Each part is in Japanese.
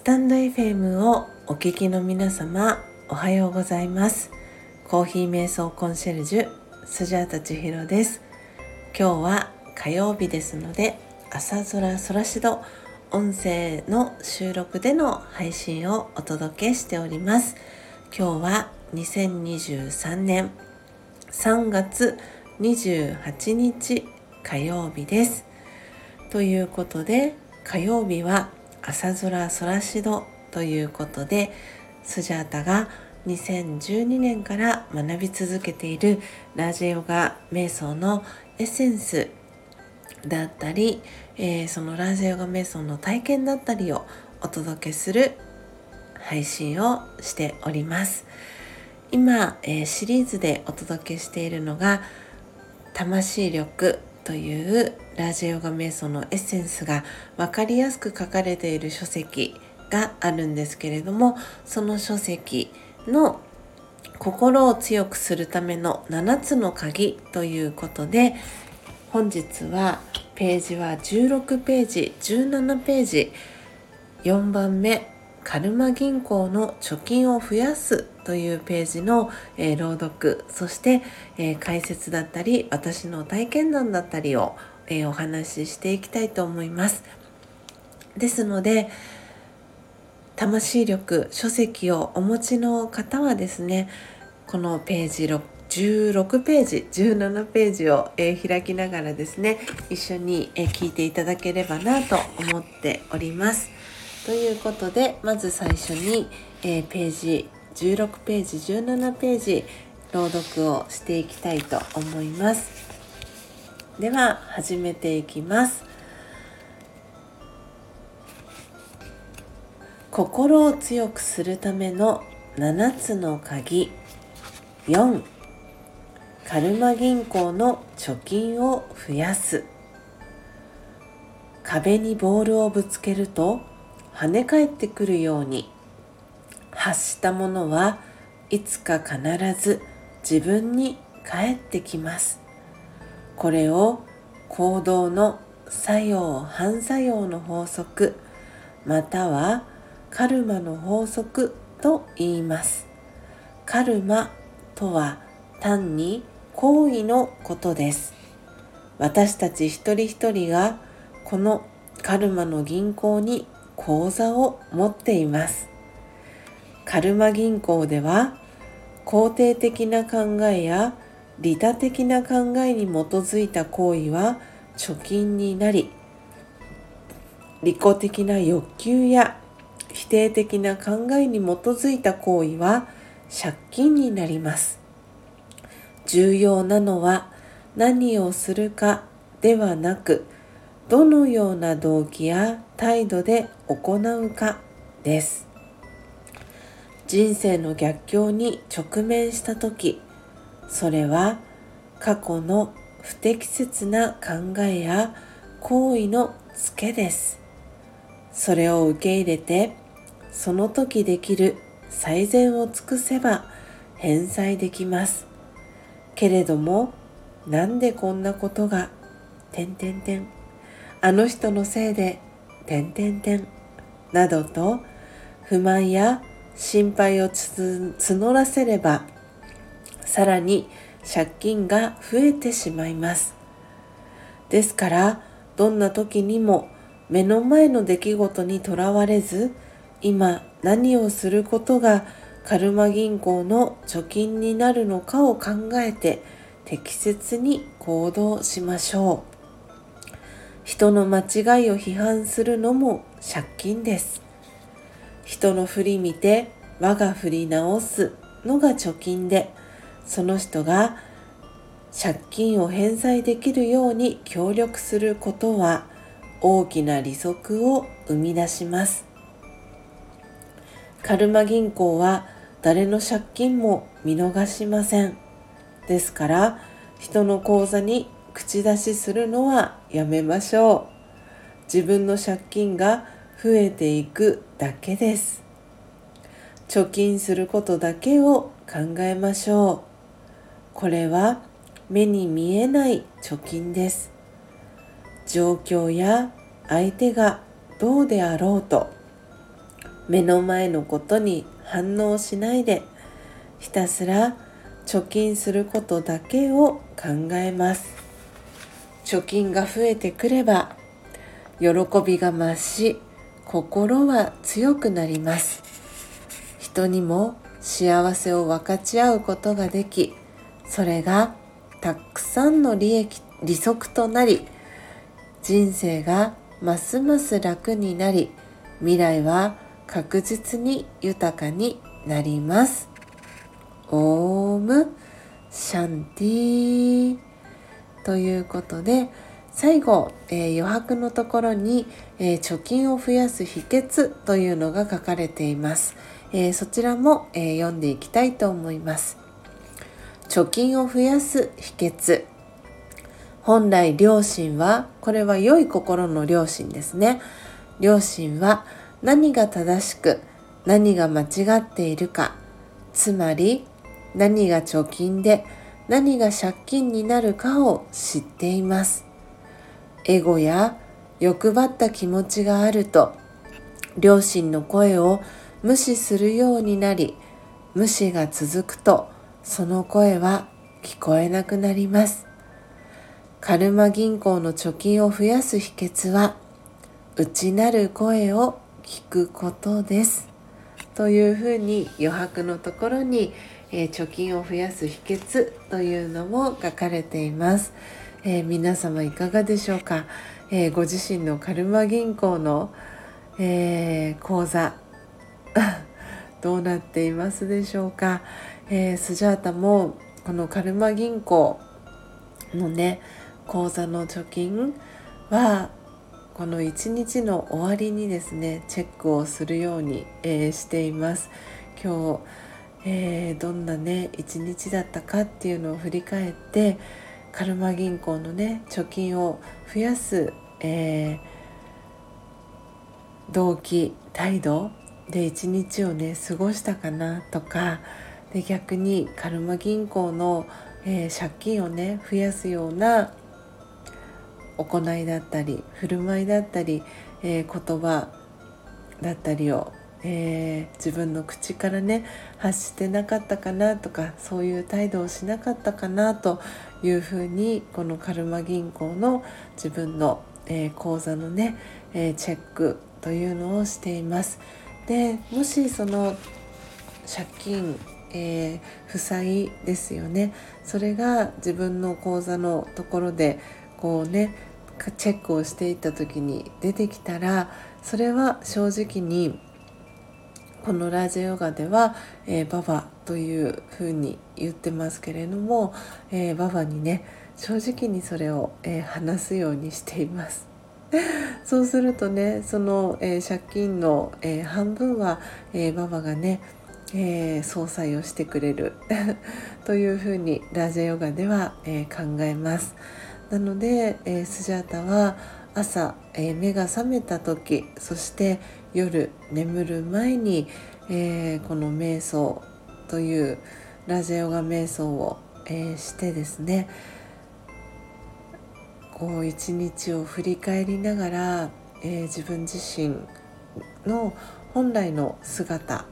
スタンド FM をお聞きの皆様おはようございます。コーヒー瞑想コンシェルジュスジャータ千尋です。今日は火曜日ですので朝空空しど音声の収録での配信をお届けしております。今日は2023年3月28日火曜日です。ということで火曜日は朝空空しどということでスジャータが2012年から学び続けているラジヨガ瞑想のエッセンスだったり、えー、そのラジヨガ瞑想の体験だったりをお届けする配信をしております。今、えー、シリーズでお届けしているのが魂力というラジヨガ瞑想のエッセンスが分かりやすく書かれている書籍があるんですけれどもその書籍の心を強くするための7つの鍵ということで本日はページは16ページ17ページ4番目カルマ銀行の貯金を増やすというページの、えー、朗読そして、えー、解説だったり私の体験談だったりを、えー、お話ししていきたいと思いますですので魂力書籍をお持ちの方はですねこのページ16ページ17ページを、えー、開きながらですね一緒に、えー、聞いていただければなと思っております。ということでまず最初に、えー、ページ16ページ17ページ朗読をしていきたいと思います。では始めていきます。心を強くするための7つの鍵。4カルマ銀行の貯金を増やす。壁にボールをぶつけると跳ね返ってくるように。発したものはいつか必ず自分に返ってきます。これを行動の作用反作用の法則またはカルマの法則と言います。カルマとは単に行為のことです。私たち一人一人がこのカルマの銀行に口座を持っています。カルマ銀行では肯定的な考えや利他的な考えに基づいた行為は貯金になり利己的な欲求や否定的な考えに基づいた行為は借金になります。重要なのは何をするかではなくどのような動機や態度で行うかです。人生の逆境に直面した時それは過去の不適切な考えや行為のツケです。それを受け入れてその時できる最善を尽くせば返済できます。けれどもなんでこんなことがてんてんてん。あの人のせいでてんてんてん。などと不満や心配を募らせればさらに借金が増えてしまいます。ですからどんな時にも目の前の出来事にとらわれず今何をすることがカルマ銀行の貯金になるのかを考えて適切に行動しましょう。人の間違いを批判するのも借金です。人の振り見て我が振り直すのが貯金でその人が借金を返済できるように協力することは大きな利息を生み出しますカルマ銀行は誰の借金も見逃しません。ですから人の口座に口出しするのはやめましょう。自分の借金が増えていくだけです。貯金することだけを考えましょう。これは目に見えない貯金です。状況や相手がどうであろうと目の前のことに反応しないでひたすら貯金することだけを考えます貯金が増えてくれば喜びが増し心は強くなります人にも幸せを分かち合うことができそれがたくさんの利益利息となり人生がますます楽になり未来は確実に豊かになります。オームシャンティということで最後、えー、余白のところに、えー、貯金を増やす秘訣というのが書かれています、えー、そちらも、え読んでいきたいと思います。貯金を増やす秘訣。本来良心はこれは良い心の良心ですね。良心は何が正しく何が間違っているか。つまり何が貯金で何が借金になるかを知っています。エゴや欲張った気持ちがあると両親の声を無視するようになり無視が続くとその声は聞こえなくなります。カルマ銀行の貯金を増やす秘訣は内なる声を聞くことです。というふうに余白のところに、えー、貯金を増やす秘訣というのも書かれています。えー、皆様いかがでしょうか、えー、ご自身のカルマ銀行の、えー、口座 どうなっていますでしょうか、えースジャータもこのカルマ銀行のね口座の貯金はこの一日の終わりにですねチェックをするように、えしています。今日、えどんなね一日だったかっていうのを振り返ってカルマ銀行のね貯金を増やす、えー、動機態度で一日をね過ごしたかなとかで逆にカルマ銀行の、えー、借金をね増やすような行いだったり振る舞いだったり、えー、言葉だったりをえー、自分の口からね発してなかったかなとかそういう態度をしなかったかなというふうにこのカルマ銀行の自分の、えー、口座のね、え、チェックというのをしています。でもしその借金えー、負債ですよね。それが自分の口座のところでこうねチェックをしていった時に出てきたらそれは正直にこのラージヨガでは、えー、ババというふうに言ってますけれども、えー、ババにね正直にそれを、えー、話すようにしています。そうするとねその、えー、借金の、えー、半分は、えー、ババがね、えー、総裁をしてくれる。というふうにラージャヨガでは、えー、考えます。なので、えー、スジャータは朝、えー、目が覚めた時そして夜眠る前に、えー、この瞑想というラジオガ瞑想を、えー、してですねこう一日を振り返りながら、えー、自分自身の本来の姿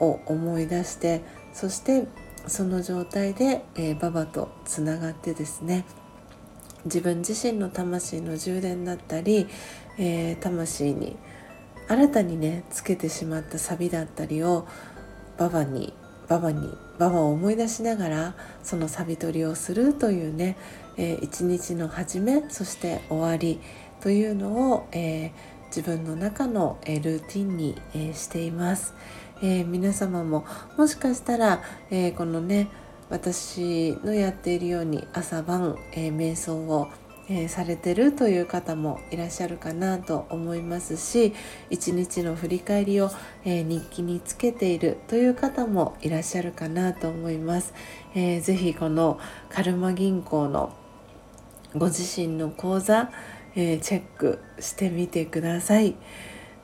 を思い出してそしてその状態で、えー、ババとつながってですね自分自身の魂の充電だったり、えー、魂に新たにねつけてしまったサビだったりをババにババにババを思い出しながらそのサビ取りをするというね、えー、一日の始めそして終わりというのを、えー、自分の中の、えー、ルーティンに、えしています、え皆様ももしかしたら、えこのね私のやっているように朝晩、え瞑想をえー、されてるという方もいらっしゃるかなと思いますし一日の振り返りを、えー、日記につけているという方もいらっしゃるかなと思います。えー、ぜひこのカルマ銀行のご自身の口座、え、チェックしてみてください。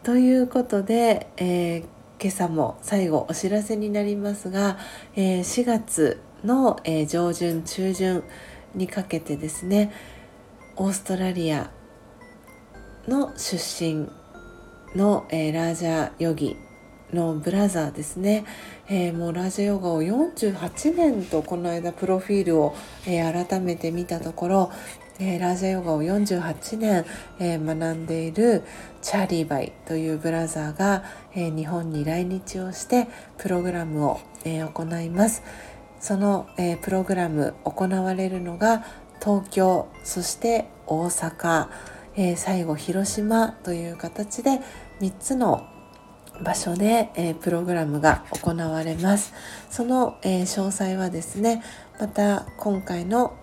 ということで、えー、今朝も最後お知らせになりますが、え、4月の、え、上旬中旬にかけてですねオーストラリアの出身の、え、ラージャヨギのブラザーですね、えー、もうラジオヨガを48年とこの間プロフィールを、えー、改めて見たところ、えー、ラジャヨガを48年、えー、学んでいるチャーリーバイというブラザーが、えー、日本に来日をしてプログラムを、え行います。その、えプログラム行われるのが東京そして大阪、え最後広島という形で3つの場所で、えー、プログラムが行われます。その、えー、詳細はですねまた今回の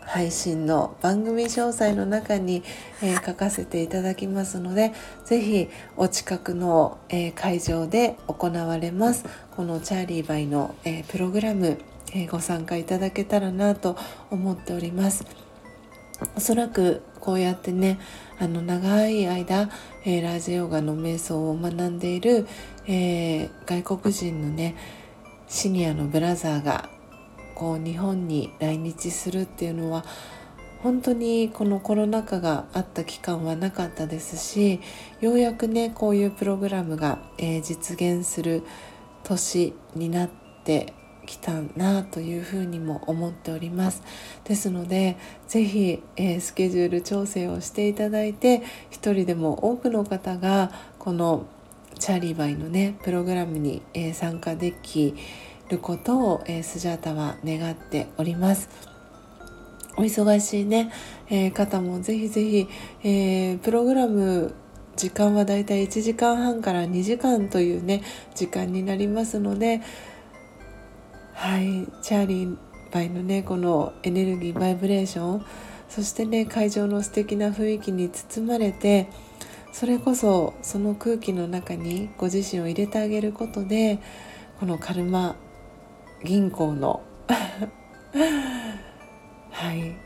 配信の番組詳細の中に、えー、書かせていただきますので是非お近くの、え会場で行われます。このチャーリーバイの、えプログラム、えご参加いただけたらなと思っております。おそらくこうやってねあの長い間、えー、ラージヨガの瞑想を学んでいる、えー、外国人のねシニアのブラザーがこう日本に来日するっていうのは本当にこのコロナ禍があった期間はなかったですしようやくねこういうプログラムが、えー、実現する年になってきたなというふうにも思っております。ですので是非、えー、スケジュール調整をしていただいて一人でも多くの方がこのチャーリーバイのねプログラムに、えー、参加できることを、えー、スジャータは願っております。お忙しいね、えー、方もぜひぜひ、えー、プログラム時間はだいたい1時間半から2時間というね時間になりますのではいチャーリーバイのねこのエネルギーバイブレーション。そしてね会場の素敵な雰囲気に包まれてそれこそその空気の中にご自身を入れてあげることでこのカルマ銀行の はい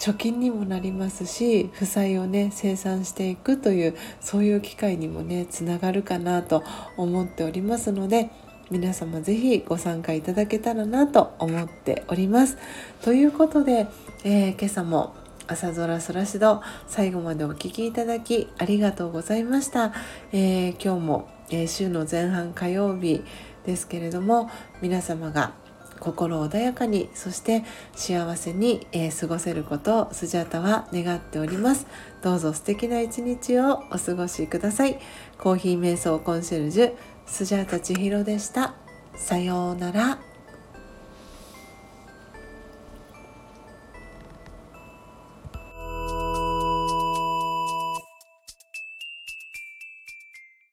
貯金にもなりますし負債をね生産していくというそういう機会にもねつながるかなと思っておりますので皆様是非ご参加いただけたらなと思っております。ということで、えー、今朝も朝空そらしど最後までお聴きいただきありがとうございました。えー、今日も、えー、週の前半火曜日ですけれども皆様が心穏やかにそして幸せに、えー、過ごせることをスジャタは願っておりますどうぞ素敵な一日をお過ごしくださいコーヒー瞑想コンシェルジュスジャータ千尋でした。さようなら。